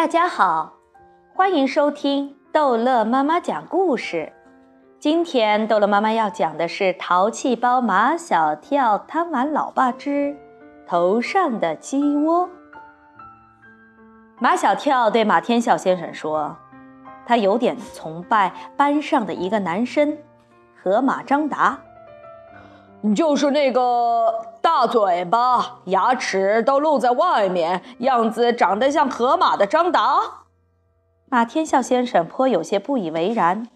大家好，欢迎收听逗乐妈妈讲故事。今天逗乐妈妈要讲的是《淘气包马小跳贪玩老爸之头上的鸡窝》。马小跳对马天笑先生说：“他有点崇拜班上的一个男生，河马张达，就是那个。”大嘴巴，牙齿都露在外面，样子长得像河马的张达。马天笑先生颇有些不以为然。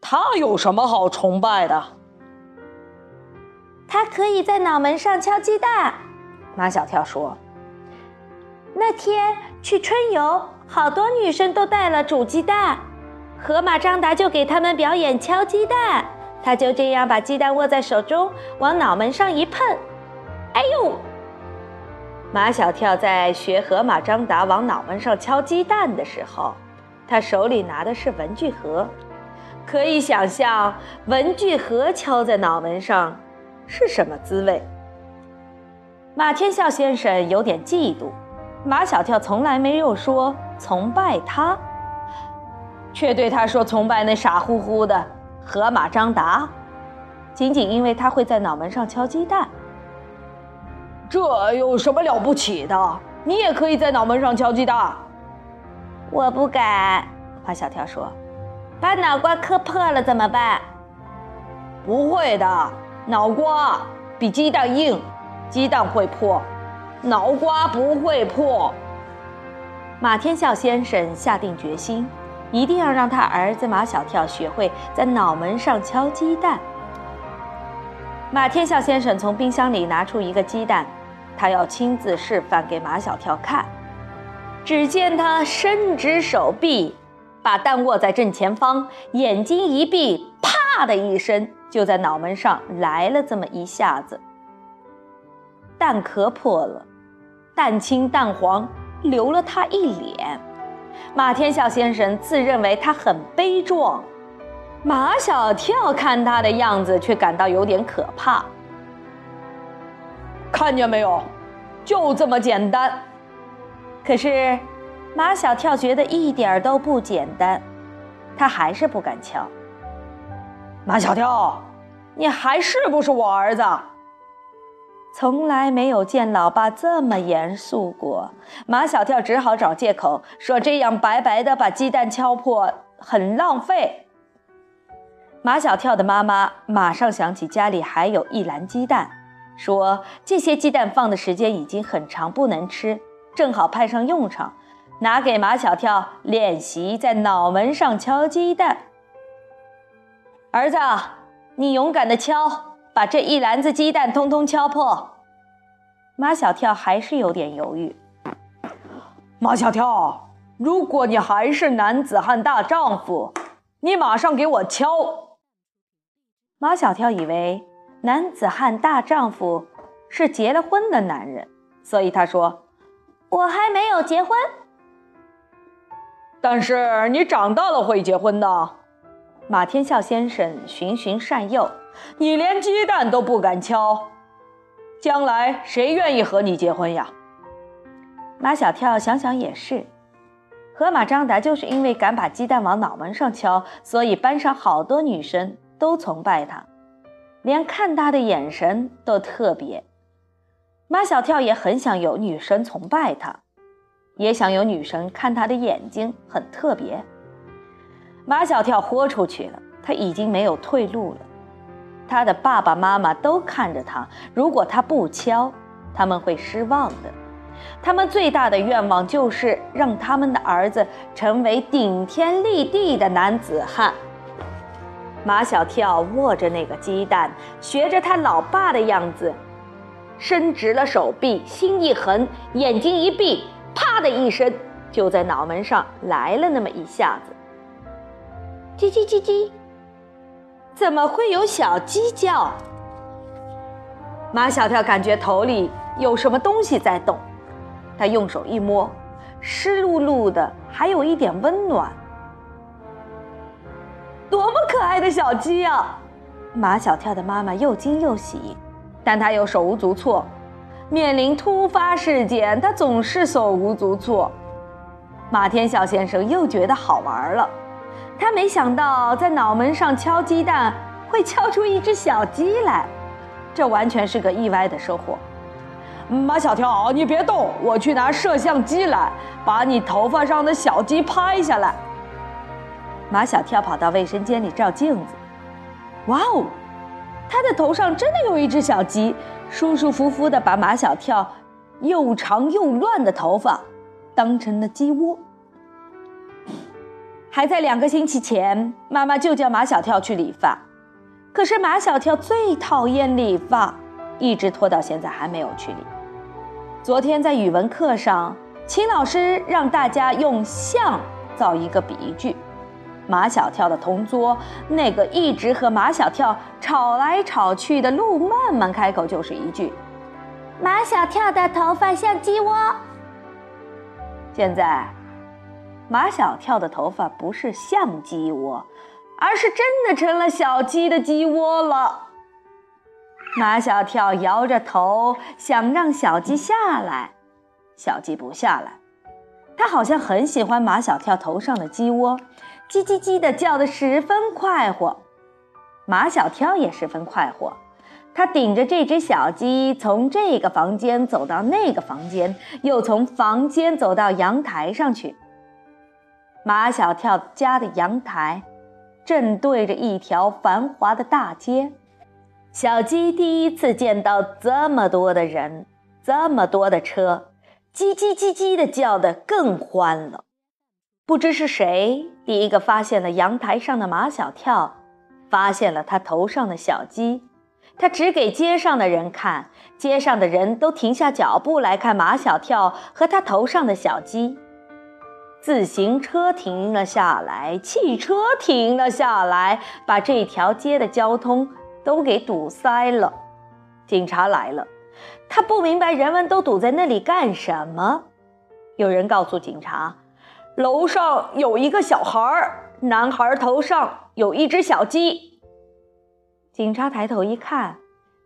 他有什么好崇拜的？他可以在脑门上敲鸡蛋。马小跳说：“那天去春游，好多女生都带了煮鸡蛋，河马张达就给他们表演敲鸡蛋。他就这样把鸡蛋握在手中，往脑门上一碰。”哎呦！马小跳在学河马张达往脑门上敲鸡蛋的时候，他手里拿的是文具盒，可以想象文具盒敲在脑门上是什么滋味。马天笑先生有点嫉妒，马小跳从来没有说崇拜他，却对他说崇拜那傻乎乎的河马张达，仅仅因为他会在脑门上敲鸡蛋。这有什么了不起的？你也可以在脑门上敲鸡蛋。我不敢。马小跳说：“把脑瓜磕破了怎么办？”不会的，脑瓜比鸡蛋硬，鸡蛋会破，脑瓜不会破。马天笑先生下定决心，一定要让他儿子马小跳学会在脑门上敲鸡蛋。马天笑先生从冰箱里拿出一个鸡蛋。他要亲自示范给马小跳看。只见他伸直手臂，把蛋握在正前方，眼睛一闭，啪的一声，就在脑门上来了这么一下子。蛋壳破了，蛋清蛋黄，流了他一脸。马天笑先生自认为他很悲壮，马小跳看他的样子却感到有点可怕。看见没有，就这么简单。可是，马小跳觉得一点都不简单，他还是不敢敲。马小跳，你还是不是我儿子？从来没有见老爸这么严肃过。马小跳只好找借口说：“这样白白的把鸡蛋敲破，很浪费。”马小跳的妈妈马上想起家里还有一篮鸡蛋。说这些鸡蛋放的时间已经很长，不能吃，正好派上用场，拿给马小跳练习在脑门上敲鸡蛋。儿子，你勇敢的敲，把这一篮子鸡蛋通通敲破。马小跳还是有点犹豫。马小跳，如果你还是男子汉大丈夫，你马上给我敲。马小跳以为。男子汉大丈夫是结了婚的男人，所以他说：“我还没有结婚。”但是你长大了会结婚的。马天笑先生循循善诱：“你连鸡蛋都不敢敲，将来谁愿意和你结婚呀？”马小跳想想也是，河马张达就是因为敢把鸡蛋往脑门上敲，所以班上好多女生都崇拜他。连看他的眼神都特别，马小跳也很想有女生崇拜他，也想有女生看他的眼睛很特别。马小跳豁出去了，他已经没有退路了。他的爸爸妈妈都看着他，如果他不敲，他们会失望的。他们最大的愿望就是让他们的儿子成为顶天立地的男子汉。马小跳握着那个鸡蛋，学着他老爸的样子，伸直了手臂，心一横，眼睛一闭，啪的一声，就在脑门上来了那么一下子。叽叽叽叽，怎么会有小鸡叫？马小跳感觉头里有什么东西在动，他用手一摸，湿漉漉的，还有一点温暖。多么可爱的小鸡呀！马小跳的妈妈又惊又喜，但她又手无足措。面临突发事件，她总是手无足措。马天笑先生又觉得好玩了，他没想到在脑门上敲鸡蛋会敲出一只小鸡来，这完全是个意外的收获。马小跳，你别动，我去拿摄像机来，把你头发上的小鸡拍下来。马小跳跑到卫生间里照镜子，哇哦，他的头上真的有一只小鸡，舒舒服服的把马小跳又长又乱的头发当成了鸡窝。还在两个星期前，妈妈就叫马小跳去理发，可是马小跳最讨厌理发，一直拖到现在还没有去理。昨天在语文课上，秦老师让大家用“像”造一个比喻句。马小跳的同桌那个一直和马小跳吵来吵去的陆曼曼开口就是一句：“马小跳的头发像鸡窝。”现在，马小跳的头发不是像鸡窝，而是真的成了小鸡的鸡窝了。马小跳摇着头，想让小鸡下来，小鸡不下来。他好像很喜欢马小跳头上的鸡窝，叽叽叽的叫得十分快活。马小跳也十分快活，他顶着这只小鸡，从这个房间走到那个房间，又从房间走到阳台上去。马小跳家的阳台正对着一条繁华的大街。小鸡第一次见到这么多的人，这么多的车，叽叽叽叽的叫得更欢了。不知是谁第一个发现了阳台上的马小跳，发现了他头上的小鸡，他指给街上的人看，街上的人都停下脚步来看马小跳和他头上的小鸡。自行车停了下来，汽车停了下来，把这条街的交通。都给堵塞了，警察来了，他不明白人们都堵在那里干什么。有人告诉警察，楼上有一个小孩儿，男孩头上有一只小鸡。警察抬头一看，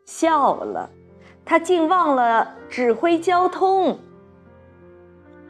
笑了，他竟忘了指挥交通。